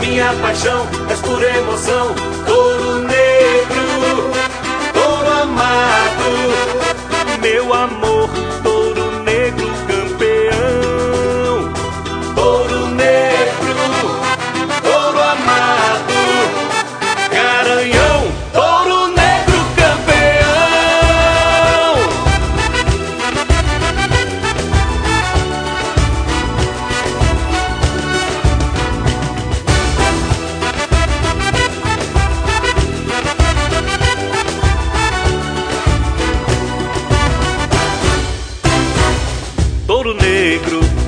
Minha paixão, és pura emoção, touro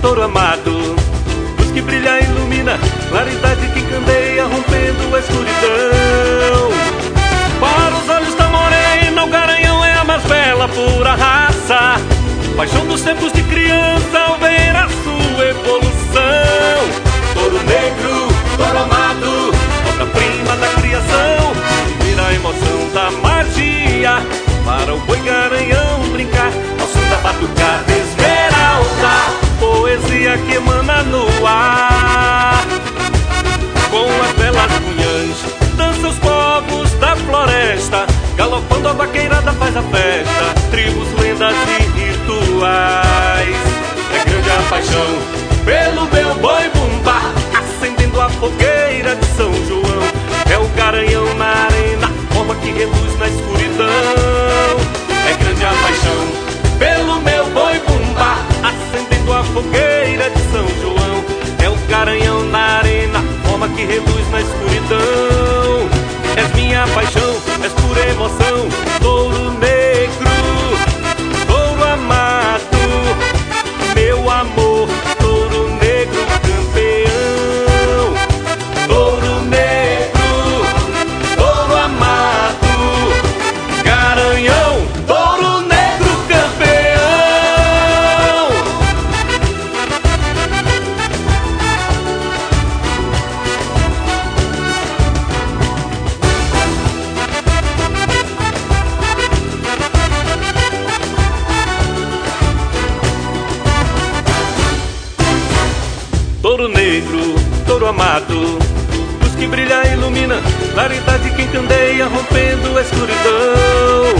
touro amado, luz que brilha e ilumina, claridade que candeia, rompendo a escuridão. Para os olhos da morena, o garanhão é a mais bela, pura raça. Paixão dos tempos de criança Galopando a vaqueirada faz a festa Tribos, lendas e rituais. É grande a paixão pelo meu boi bumbá Acendendo a fogueira de São João. É o garanhão na arena Forma que reluz na escuridão. É grande a paixão pelo meu boi bumbá Acendendo a fogueira de São João. É o garanhão na arena Forma que reluz na escuridão. És minha paixão, emoção Touro negro, touro amado. Luz que brilha e ilumina Claridade que encandeia Rompendo a escuridão.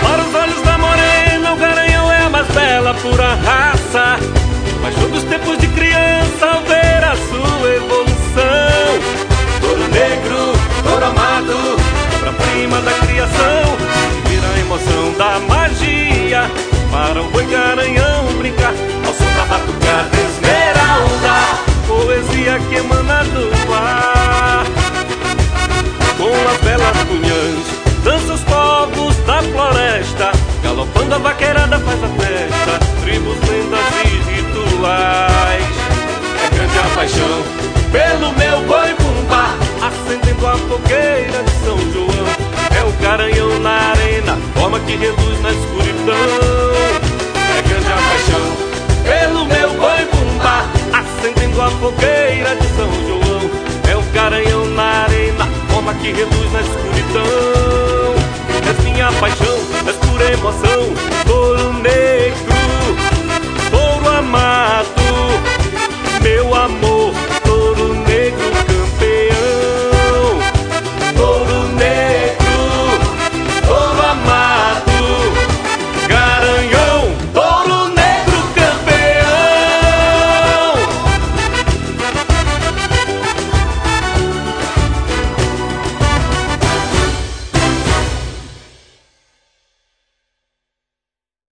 Para os olhos da morena O garanhão é a mais bela Pura raça. Paixão dos tempos de criança Ao ver a sua evolução. Touro negro, touro amado Obra-prima da criação Que emana do ar Com as belas cunhãs Dança os povos da floresta Galopando a vaqueirada faz a festa Tribos, lendas e rituais. É grande a paixão pelo meu boi bumbá Acendendo a fogueira de São João. É o garanhão na arena Forma que reluz na escuridão que reduz na escuridão. Assim és minha paixão, és pura emoção.